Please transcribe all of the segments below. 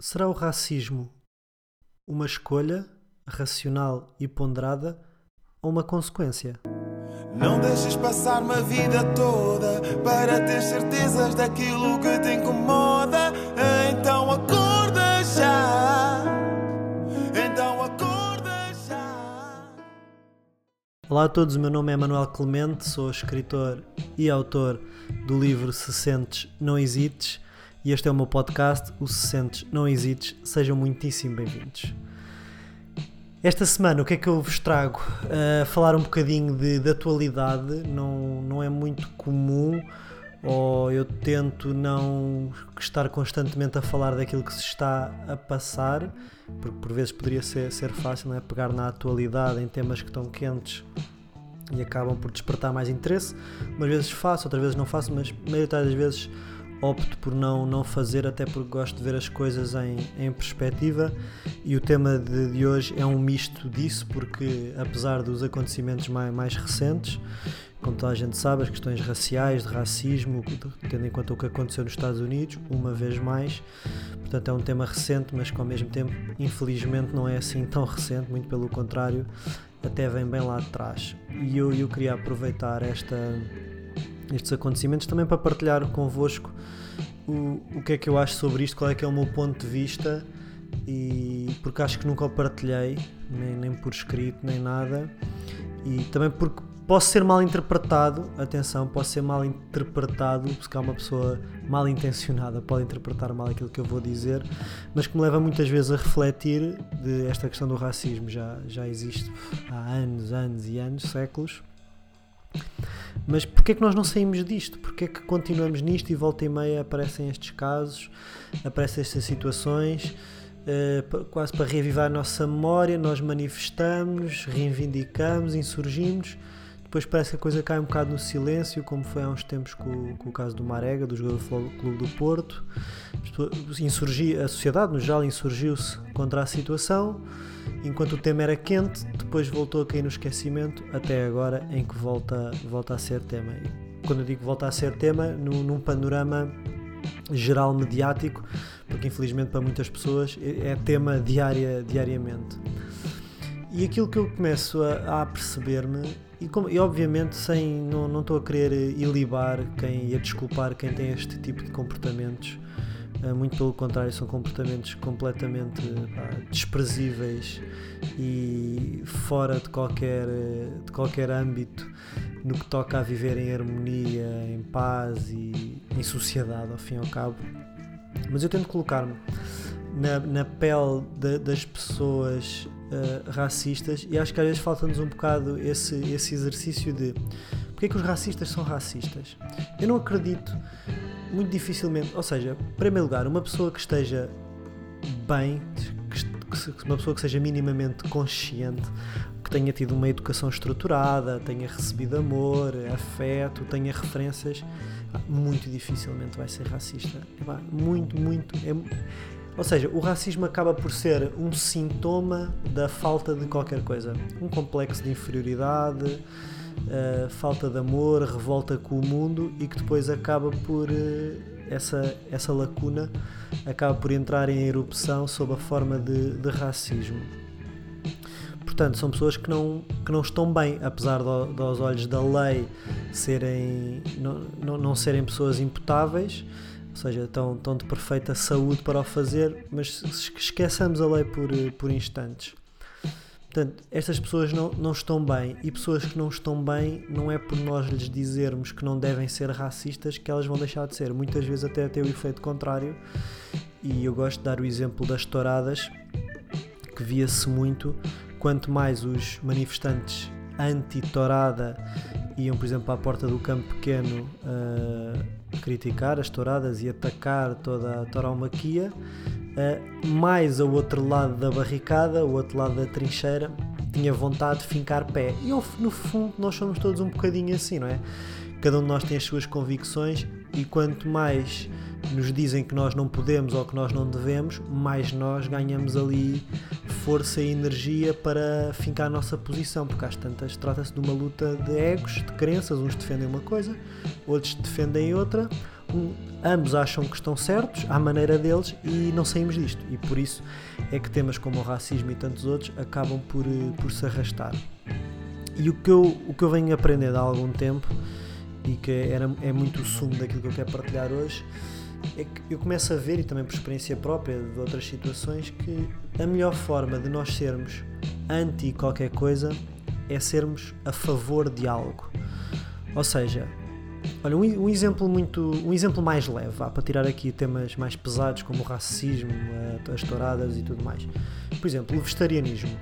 Será o racismo uma escolha racional e ponderada ou uma consequência? Não deixes passar uma vida toda para ter certezas daquilo que te incomoda. Então acorda já. Então acorda já. Olá a todos, o meu nome é Manuel Clemente, sou escritor e autor do livro Se Sentes, Não Hesites e este é o meu podcast, o Se Sentes, Não Hesites. Sejam muitíssimo bem-vindos. Esta semana o que é que eu vos trago? Uh, falar um bocadinho de, de atualidade, não, não é muito comum ou eu tento não estar constantemente a falar daquilo que se está a passar, porque por vezes poderia ser, ser fácil é? pegar na atualidade em temas que estão quentes e acabam por despertar mais interesse. Umas vezes faço, outras vezes não faço, mas a maioria das vezes opto por não, não fazer, até porque gosto de ver as coisas em, em perspectiva. E o tema de, de hoje é um misto disso, porque apesar dos acontecimentos mais, mais recentes, como toda a gente sabe, as questões raciais, de racismo, tendo em conta o que aconteceu nos Estados Unidos, uma vez mais. Portanto, é um tema recente, mas que ao mesmo tempo, infelizmente, não é assim tão recente, muito pelo contrário, até vem bem lá de trás. E eu, eu queria aproveitar esta estes acontecimentos, também para partilhar convosco o, o que é que eu acho sobre isto, qual é que é o meu ponto de vista e porque acho que nunca o partilhei, nem, nem por escrito, nem nada, e também porque posso ser mal interpretado, atenção, posso ser mal interpretado, porque há uma pessoa mal intencionada pode interpretar mal aquilo que eu vou dizer, mas que me leva muitas vezes a refletir de esta questão do racismo, já, já existe há anos, anos e anos, séculos, mas porquê é que nós não saímos disto? Porquê é que continuamos nisto e volta e meia aparecem estes casos, aparecem estas situações, uh, quase para reavivar a nossa memória, nós manifestamos, reivindicamos, insurgimos, depois parece que a coisa cai um bocado no silêncio, como foi há uns tempos com, com o caso do Marega, do jogador do Clube do Porto. Insurgi, a sociedade no geral insurgiu-se contra a situação, enquanto o tema era quente, depois voltou a cair no esquecimento, até agora em que volta, volta a ser tema. E quando eu digo volta a ser tema, no, num panorama geral mediático, porque infelizmente para muitas pessoas é, é tema diária, diariamente. E aquilo que eu começo a, a perceber-me, e, e, obviamente sem não, estou a querer ilibar quem e a desculpar quem tem este tipo de comportamentos, eh, muito pelo contrário, são comportamentos completamente pá, desprezíveis e fora de qualquer, de qualquer âmbito no que toca a viver em harmonia, em paz e em sociedade, ao fim e ao cabo. Mas eu tento colocar-me na, na pele de, das pessoas uh, racistas e acho que às vezes falta-nos um bocado esse, esse exercício de porque é que os racistas são racistas. Eu não acredito muito dificilmente, ou seja, em primeiro lugar, uma pessoa que esteja bem, que, uma pessoa que seja minimamente consciente, que tenha tido uma educação estruturada, tenha recebido amor, afeto, tenha referências, muito dificilmente vai ser racista. Muito, muito. É, ou seja, o racismo acaba por ser um sintoma da falta de qualquer coisa. Um complexo de inferioridade, uh, falta de amor, revolta com o mundo e que depois acaba por. Uh, essa, essa lacuna acaba por entrar em erupção sob a forma de, de racismo. Portanto, são pessoas que não, que não estão bem, apesar aos olhos da lei serem, não, não, não serem pessoas imputáveis, ou seja, estão, estão de perfeita saúde para o fazer, mas esqueçamos a lei por, por instantes. Portanto, estas pessoas não, não estão bem e pessoas que não estão bem não é por nós lhes dizermos que não devem ser racistas que elas vão deixar de ser. Muitas vezes até tem o efeito contrário e eu gosto de dar o exemplo das touradas que via-se muito quanto mais os manifestantes anti-tourada iam, por exemplo, à porta do campo pequeno uh, criticar as touradas e atacar toda a tauromaquia, uh, mais ao outro lado da barricada, o outro lado da trincheira, tinha vontade de fincar pé. E no fundo nós somos todos um bocadinho assim, não é? Cada um de nós tem as suas convicções e quanto mais nos dizem que nós não podemos ou que nós não devemos, mais nós ganhamos ali força e energia para fincar a nossa posição, porque às tantas trata-se de uma luta de egos, de crenças, uns defendem uma coisa, outros defendem outra, ambos acham que estão certos à maneira deles e não saímos disto. E por isso é que temas como o racismo e tantos outros acabam por, eh, por se arrastar. E o que, eu, o que eu venho aprendendo há algum tempo e que era, é muito o sumo daquilo que eu quero partilhar hoje é que eu começo a ver, e também por experiência própria de outras situações, que a melhor forma de nós sermos anti qualquer coisa é sermos a favor de algo. Ou seja, olha, um, um exemplo muito, um exemplo mais leve, vá, para tirar aqui temas mais pesados como o racismo, as touradas e tudo mais. Por exemplo, o vegetarianismo.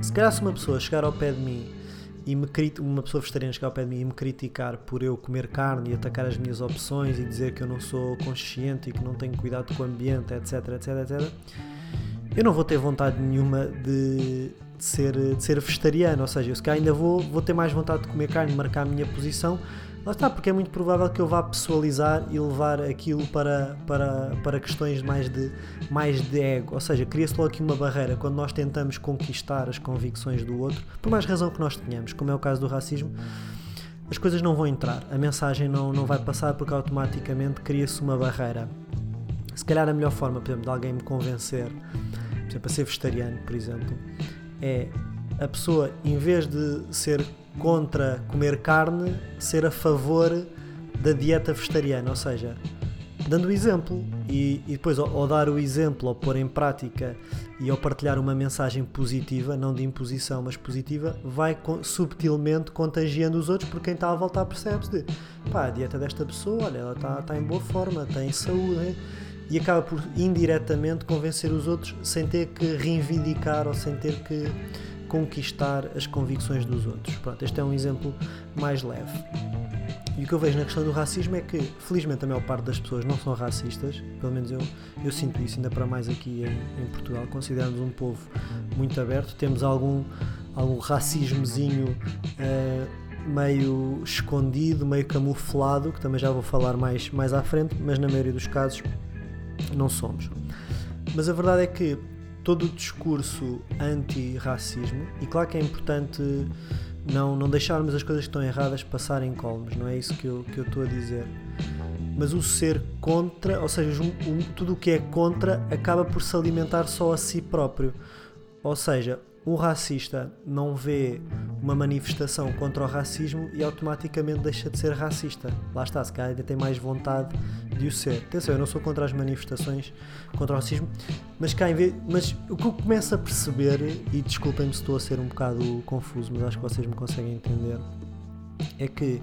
Se calhar se uma pessoa chegar ao pé de mim e me uma pessoa vegetariana chegar ao pé de mim e me criticar por eu comer carne e atacar as minhas opções e dizer que eu não sou consciente e que não tenho cuidado com o ambiente, etc, etc, etc, eu não vou ter vontade nenhuma de, de ser, de ser vegetariano, ou seja, eu se calhar ainda vou, vou ter mais vontade de comer carne, marcar a minha posição, Lá está, porque é muito provável que eu vá pessoalizar e levar aquilo para, para, para questões mais de, mais de ego. Ou seja, cria-se logo aqui uma barreira quando nós tentamos conquistar as convicções do outro, por mais razão que nós tenhamos, como é o caso do racismo, as coisas não vão entrar, a mensagem não, não vai passar porque automaticamente cria-se uma barreira. Se calhar a melhor forma, por exemplo, de alguém me convencer, por exemplo, a ser vegetariano, por exemplo, é a pessoa, em vez de ser contra comer carne ser a favor da dieta vegetariana, ou seja, dando o exemplo e, e depois ao, ao, dar o exemplo, ao pôr em prática e ao partilhar uma mensagem positiva, não de imposição, mas positiva, vai subtilmente contagiando os outros porque quem está a voltar percebe-se de pá, a dieta desta pessoa, olha, ela está, está em boa forma, tem saúde, hein? e acaba por indiretamente convencer os outros sem ter que reivindicar ou sem ter que conquistar as convicções dos outros. Pronto, este é um exemplo mais leve. E o que eu vejo na questão do racismo é que, felizmente, a maior parte das pessoas não são racistas, pelo menos eu, eu sinto isso, ainda para mais aqui em, em Portugal. Consideramos um povo muito aberto, temos algum, algum racismozinho uh, meio escondido, meio camuflado, que também já vou falar mais, mais à frente, mas na maioria dos casos não somos. Mas a verdade é que todo o discurso anti-racismo, e claro que é importante não, não deixarmos as coisas que estão erradas passarem colmos, não é isso que eu, que eu estou a dizer. Mas o ser contra, ou seja, um, um, tudo o que é contra acaba por se alimentar só a si próprio. Ou seja, um racista não vê uma manifestação contra o racismo e automaticamente deixa de ser racista. Lá está, se calhar ainda tem mais vontade de o ser. Atenção, eu não sou contra as manifestações contra o racismo, mas, cá em vez, mas o que eu começo a perceber, e desculpem-me se estou a ser um bocado confuso, mas acho que vocês me conseguem entender, é que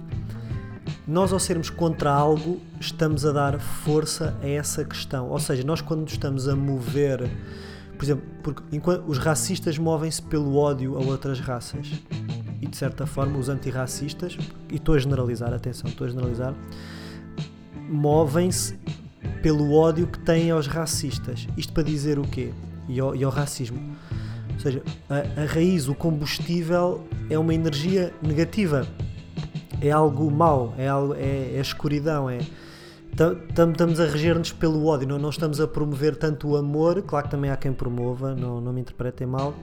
nós ao sermos contra algo estamos a dar força a essa questão. Ou seja, nós quando estamos a mover por exemplo, porque enquanto os racistas movem-se pelo ódio a outras raças e de certa forma os antirracistas, e estou a generalizar, atenção, estou a generalizar, movem-se pelo ódio que têm aos racistas. Isto para dizer o quê? E ao, e ao racismo. Ou seja, a, a raiz, o combustível é uma energia negativa. É algo mau, é, algo, é, é escuridão, é, estamos a reger-nos pelo ódio, não, não estamos a promover tanto o amor, claro que também há quem promova, não, não me interpretem mal,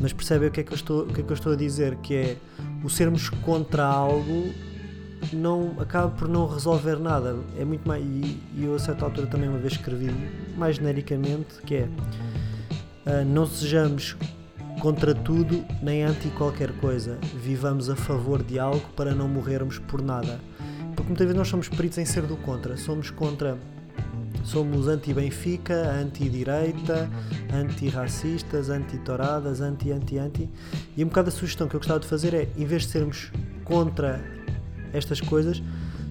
mas percebem o que, é que eu estou, o que é que eu estou a dizer, que é o sermos contra algo não acaba por não resolver nada. É muito mais. E, e eu a certa altura também uma vez escrevi mais genericamente que é uh, não sejamos contra tudo nem anti qualquer coisa. Vivamos a favor de algo para não morrermos por nada. Porque muitas vezes nós somos peritos em ser do contra. Somos contra. Somos anti-Benfica, anti-direita, anti-racistas, anti-touradas, anti, anti, anti. E um bocado a sugestão que eu gostava de fazer é, em vez de sermos contra estas coisas,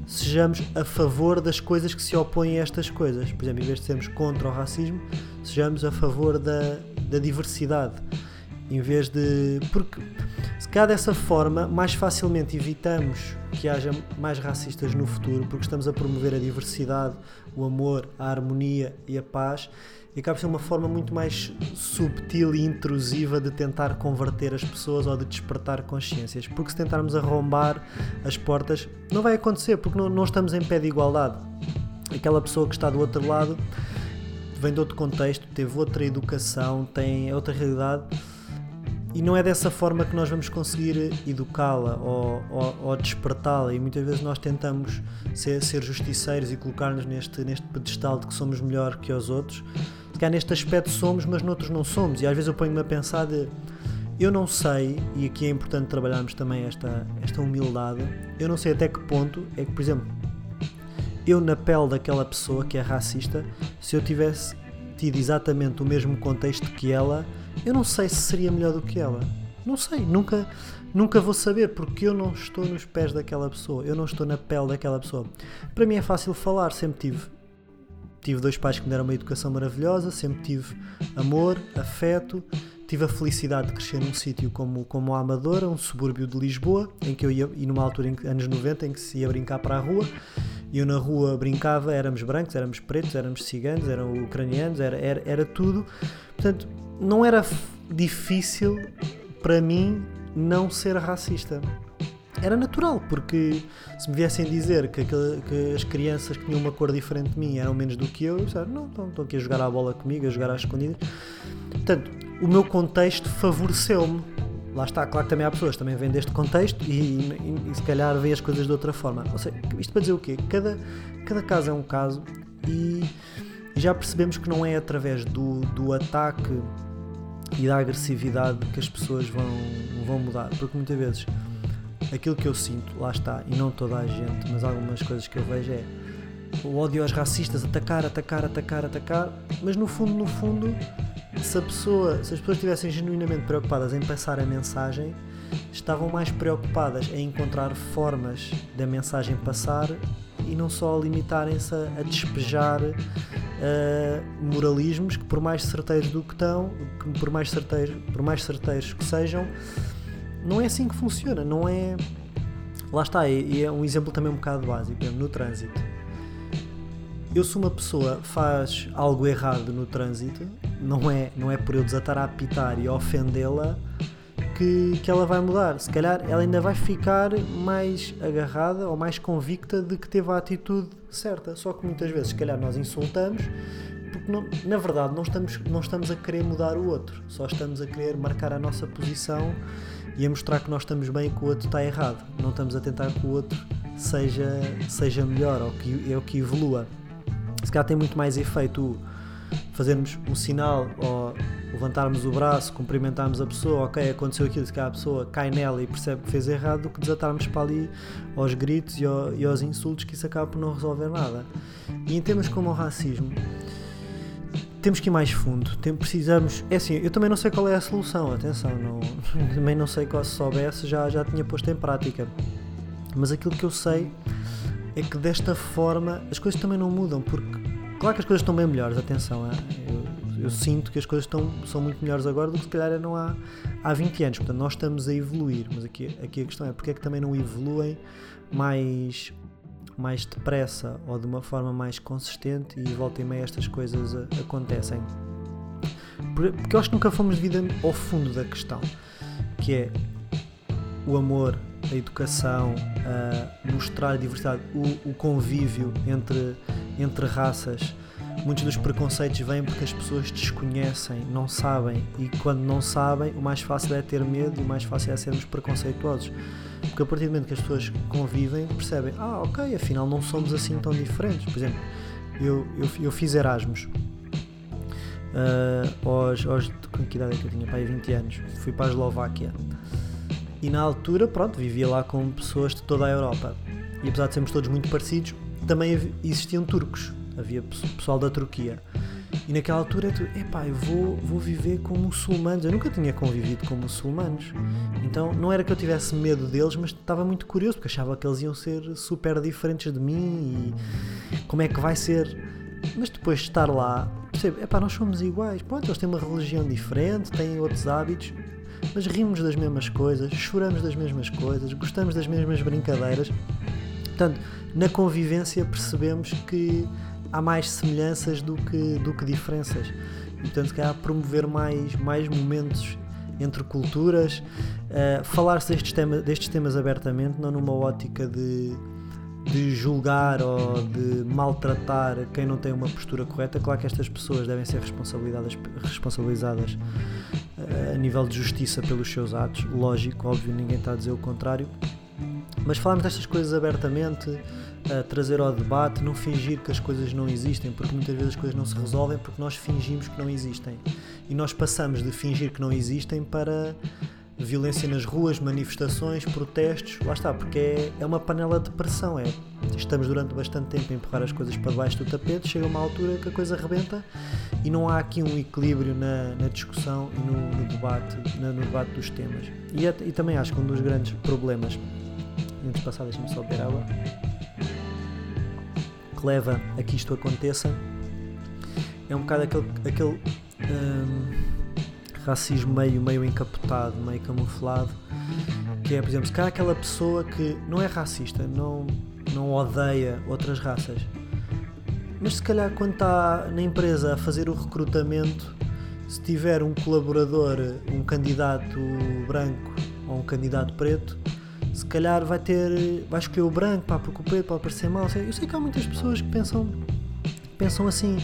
sejamos a favor das coisas que se opõem a estas coisas. Por exemplo, em vez de sermos contra o racismo, sejamos a favor da, da diversidade. Em vez de. Porque se calhar dessa forma, mais facilmente evitamos que haja mais racistas no futuro, porque estamos a promover a diversidade, o amor, a harmonia e a paz, e acaba por ser uma forma muito mais subtil e intrusiva de tentar converter as pessoas ou de despertar consciências. Porque se tentarmos arrombar as portas, não vai acontecer, porque não, não estamos em pé de igualdade. Aquela pessoa que está do outro lado vem de outro contexto, teve outra educação, tem outra realidade e não é dessa forma que nós vamos conseguir educá-la ou, ou, ou despertá-la. E muitas vezes nós tentamos ser, ser justiceiros e colocar-nos neste, neste pedestal de que somos melhor que os outros. Se calhar neste aspecto somos, mas noutros não somos. E às vezes eu ponho-me a pensar de. Eu não sei, e aqui é importante trabalharmos também esta, esta humildade, eu não sei até que ponto é que, por exemplo, eu na pele daquela pessoa que é racista, se eu tivesse tido exatamente o mesmo contexto que ela, eu não sei se seria melhor do que ela. Não sei, nunca, nunca vou saber porque eu não estou nos pés daquela pessoa, eu não estou na pele daquela pessoa. Para mim é fácil falar, sempre tive tive dois pais que me deram uma educação maravilhosa, sempre tive amor, afeto, tive a felicidade de crescer num sítio como, como a Amadora, um subúrbio de Lisboa, em que eu ia, e numa altura, em anos 90, em que se ia brincar para a rua, eu na rua brincava, éramos brancos, éramos pretos, éramos ciganos, eram ucranianos, era, era, era tudo. Portanto, não era difícil para mim não ser racista. Era natural, porque se me viessem dizer que, que, as crianças que tinham uma cor diferente de mim eram menos do que eu, eu disse, não, estão, estão aqui a jogar a bola comigo, a jogar às escondidas. Portanto, o meu contexto favoreceu-me. Lá está, claro que também há pessoas que também vêm deste contexto e, e, e se calhar veem as coisas de outra forma. Ou seja, isto para dizer o quê? Cada, cada caso é um caso e já percebemos que não é através do, do ataque e da agressividade que as pessoas vão, vão mudar, porque muitas vezes aquilo que eu sinto, lá está, e não toda a gente, mas algumas coisas que eu vejo é o ódio aos racistas, atacar, atacar, atacar, atacar, mas no fundo, no fundo, se pessoa, se as pessoas estivessem genuinamente preocupadas em passar a mensagem, estavam mais preocupadas em encontrar formas da mensagem passar e não só limitarem-se a, a, despejar uh, moralismos que por mais certeiros do que estão, que por mais certeiros, por mais certeiros que sejam, não é assim que funciona, não é. Lá está, e é um exemplo também um bocado básico, no trânsito. Eu se uma pessoa faz algo errado no trânsito, não é, não é por eu desatar a apitar e ofendê-la que, que ela vai mudar. Se calhar ela ainda vai ficar mais agarrada ou mais convicta de que teve a atitude certa. Só que muitas vezes, se calhar, nós insultamos porque não, na verdade não estamos, não estamos a querer mudar o outro, só estamos a querer marcar a nossa posição e a mostrar que nós estamos bem e que o outro está errado. Não estamos a tentar que o outro seja, seja melhor ou que, ou que evolua. Se calhar tem muito mais efeito fazermos um sinal ou levantarmos o braço, cumprimentarmos a pessoa, ok, aconteceu aquilo, se calhar a pessoa cai nela e percebe que fez errado, do que desatarmos para ali aos gritos e, ao, e aos insultos, que isso acaba por não resolver nada. E em temas como o racismo, temos que ir mais fundo. Tem, precisamos. É assim, eu também não sei qual é a solução, atenção, não, também não sei qual se soubesse, já, já tinha posto em prática. Mas aquilo que eu sei é que desta forma as coisas também não mudam, porque claro que as coisas estão bem melhores, atenção, eu, eu, sinto que as coisas estão, são muito melhores agora do que se calhar eram há, há 20 anos, portanto nós estamos a evoluir, mas aqui, aqui a questão é porque é que também não evoluem mais mais depressa ou de uma forma mais consistente e volta e meia estas coisas a, acontecem. Porque eu acho que nunca fomos devido ao fundo da questão, que é o amor, a educação, a mostrar a diversidade, o, o convívio entre, entre raças. Muitos dos preconceitos vêm porque as pessoas desconhecem, não sabem, e quando não sabem, o mais fácil é ter medo e o mais fácil é sermos preconceituosos. Porque a partir do momento que as pessoas convivem, percebem: ah, ok, afinal não somos assim tão diferentes. Por exemplo, eu, eu, eu fiz Erasmus. Uh, aos, com que idade é que eu tinha? Pai, 20 anos. Fui para a Eslováquia. E na altura, pronto, vivia lá com pessoas de toda a Europa. E apesar de sermos todos muito parecidos, também existiam turcos. Havia pessoal da Turquia. E naquela altura tu, epá, eu vou, vou viver com muçulmanos. Eu nunca tinha convivido com muçulmanos. Então não era que eu tivesse medo deles, mas estava muito curioso, porque achava que eles iam ser super diferentes de mim e como é que vai ser. Mas depois de estar lá, percebo, epá, nós somos iguais. Pronto, eles têm uma religião diferente, têm outros hábitos, mas rimos das mesmas coisas, choramos das mesmas coisas, gostamos das mesmas brincadeiras. Portanto, na convivência percebemos que há mais semelhanças do que, do que diferenças. E, portanto, se calhar promover mais, mais momentos entre culturas, uh, falar-se destes, tema, destes temas abertamente, não numa ótica de, de julgar ou de maltratar quem não tem uma postura correta. Claro que estas pessoas devem ser responsabilizadas, responsabilizadas uh, a nível de justiça pelos seus atos. Lógico, óbvio, ninguém está a dizer o contrário. Mas falarmos destas coisas abertamente, trazer ao debate, não fingir que as coisas não existem, porque muitas vezes as coisas não se resolvem porque nós fingimos que não existem. E nós passamos de fingir que não existem para violência nas ruas, manifestações, protestos, lá está, porque é, é uma panela de pressão. É, estamos durante bastante tempo a empurrar as coisas para debaixo do tapete, chega uma altura que a coisa rebenta e não há aqui um equilíbrio na, na discussão e no, no debate, no, no, debate dos temas. E, e, também acho que um dos grandes problemas, antes de passar, deixa-me só beber água, que leva a que isto aconteça é um bocado aquele. aquele hum, racismo meio, meio encapotado, meio camuflado, que é, por exemplo, se calhar aquela pessoa que não é racista, não, não odeia outras raças, mas se calhar quando está na empresa a fazer o recrutamento, se tiver um colaborador, um candidato branco ou um candidato preto, se calhar vai ter, vai escolher o branco, pá, porque o preto pode parecer mal. Eu sei que há muitas pessoas que pensam pensam assim.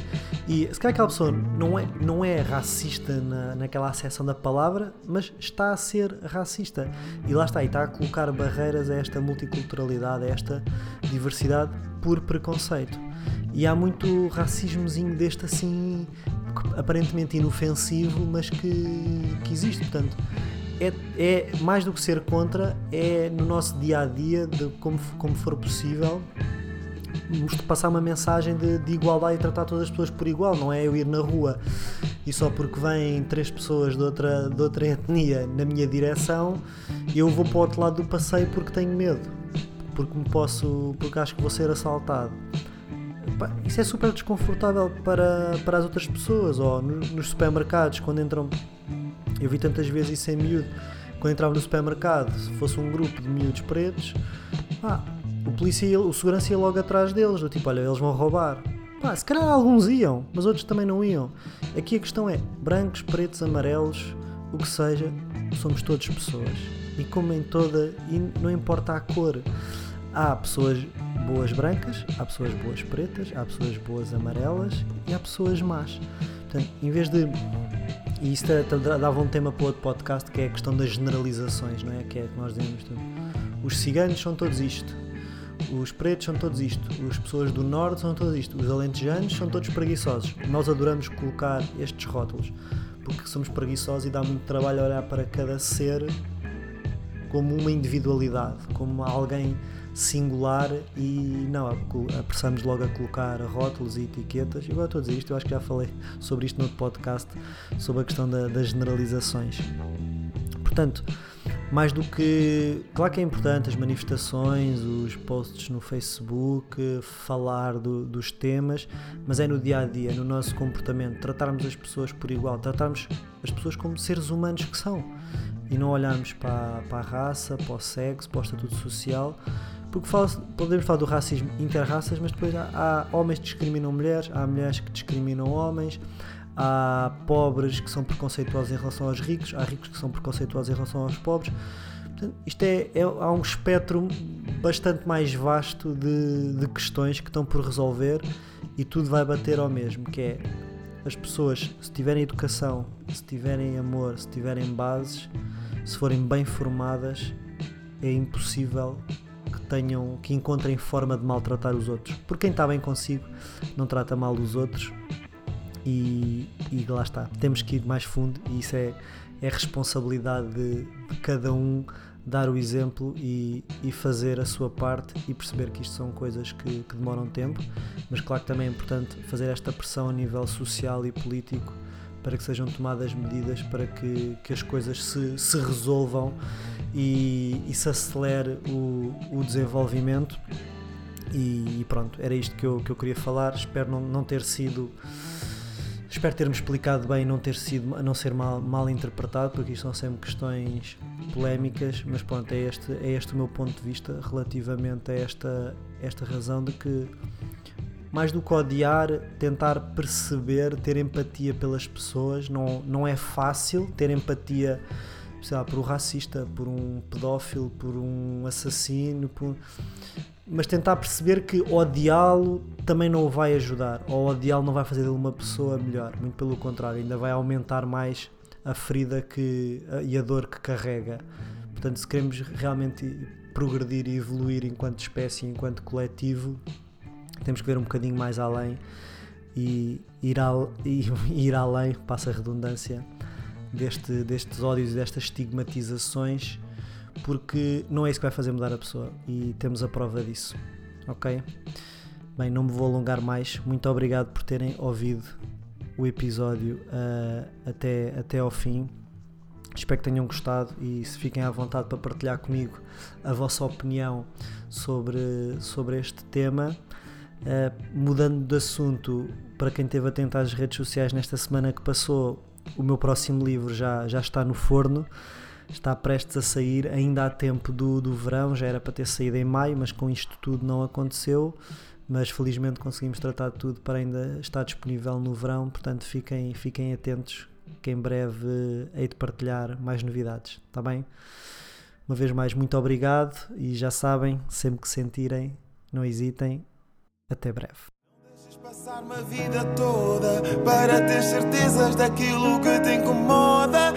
E se calhar aquela pessoa não é, não é racista na, naquela acessão da palavra, mas está a ser racista. E lá está, e está a colocar barreiras a esta multiculturalidade, a esta diversidade por preconceito. E há muito racismozinho deste assim, aparentemente inofensivo, mas que, que existe. Portanto, é, é mais do que ser contra, é no nosso dia a dia, de como, como for possível, passar uma mensagem de, de, igualdade e tratar todas as pessoas por igual, não é eu ir na rua e só porque vêm três pessoas de outra, de outra etnia na minha direção, eu vou para o outro lado do passeio porque tenho medo, porque me posso, porque acho que vou ser assaltado. Isso é super desconfortável para, para as outras pessoas, ou nos supermercados, quando entram. Eu vi tantas vezes isso em miúdo. Quando entrava no supermercado, se fosse um grupo de miúdos pretos, ah, o polícia, o segurança ia logo atrás deles, do tipo, olha, eles vão roubar. Pá, se calhar alguns iam, mas outros também não iam. Aqui a questão é, brancos, pretos, amarelos, o que seja, somos todos pessoas. E como em toda, e não importa a cor, há pessoas boas brancas, há pessoas boas pretas, há pessoas boas amarelas e há pessoas más. Portanto, em vez de. E isto é, dava um tema para outro podcast que é a questão das generalizações, não é? Que é que nós dizemos. Os ciganos são todos isto, os pretos são todos isto, as pessoas do norte são todos isto, os alentejanos são todos preguiçosos. Nós adoramos colocar estes rótulos porque somos preguiçosos e dá muito trabalho olhar para cada ser como uma individualidade, como alguém singular e não, apressamos logo a colocar rótulos e etiquetas. Igual estou a dizer isto, eu acho que já falei sobre isto no podcast, sobre a questão da, das generalizações. Portanto, mais do que. Claro que é importante as manifestações, os posts no Facebook, falar do, dos temas, mas é no dia a dia, no nosso comportamento, tratarmos as pessoas por igual, tratarmos as pessoas como seres humanos que são e não olharmos para, para a raça, para o sexo, para o estatuto social, porque fala, podemos falar do racismo interraças, mas depois há, há homens que discriminam mulheres, há mulheres que discriminam homens, há pobres que são preconceituosos em relação aos ricos, há ricos que são preconceituosos em relação aos pobres. Portanto, isto é, é, há um espectro bastante mais vasto de, de questões que estão por resolver e tudo vai bater ao mesmo, que é as pessoas, se tiverem educação, se tiverem amor, se tiverem bases, se forem bem formadas, é impossível que tenham, que encontrem forma de maltratar os outros. Porque quem está bem consigo não trata mal os outros e, e lá está, temos que ir mais fundo e isso é, é responsabilidade de, de cada um dar o exemplo e, e, fazer a sua parte e perceber que isto são coisas que, que, demoram tempo, mas claro que também é importante fazer esta pressão a nível social e político para que sejam tomadas medidas para que, que as coisas se, se resolvam e, e, se acelere o, o desenvolvimento. E, pronto, era isto que eu, que eu queria falar. Espero não, não ter sido Espero ter-me explicado bem, não ter sido, não ser mal, mal interpretado, porque isto são sempre questões polémicas, mas pronto, é este, é este o meu ponto de vista relativamente a esta, esta razão de que mais do que odiar, tentar perceber, ter empatia pelas pessoas, não, não é fácil ter empatia sei lá, por um racista, por um pedófilo, por um assassino, por mas tentar perceber que odiá-lo também não o vai ajudar, ou odiá-lo não vai fazer dele uma pessoa melhor, muito pelo contrário, ainda vai aumentar mais a ferida que, e a dor que carrega. Portanto, se queremos realmente progredir e evoluir enquanto espécie, enquanto coletivo, temos que ver um bocadinho mais além e ir, al, e ir além, passa a redundância, deste, destes ódios e destas estigmatizações, porque não é isso que vai fazer mudar a pessoa e temos a prova disso, ok? Bem, não me vou alongar mais. Muito obrigado por terem ouvido o episódio uh, até, até ao fim. Espero que tenham gostado e se fiquem à vontade para partilhar comigo a vossa opinião sobre, sobre este tema. Uh, mudando de assunto, para quem esteve atento às redes sociais nesta semana que passou, o meu próximo livro já, já está no forno, está prestes a sair, ainda há tempo do, do verão, já era para ter saído em maio, mas com isto tudo não aconteceu. Mas felizmente conseguimos tratar de tudo para ainda estar disponível no verão, portanto fiquem, fiquem atentos que em breve hei de partilhar mais novidades, está bem? Uma vez mais, muito obrigado e já sabem, sempre que sentirem, não hesitem. Até breve. Passar uma vida toda para ter certezas daquilo que te incomoda.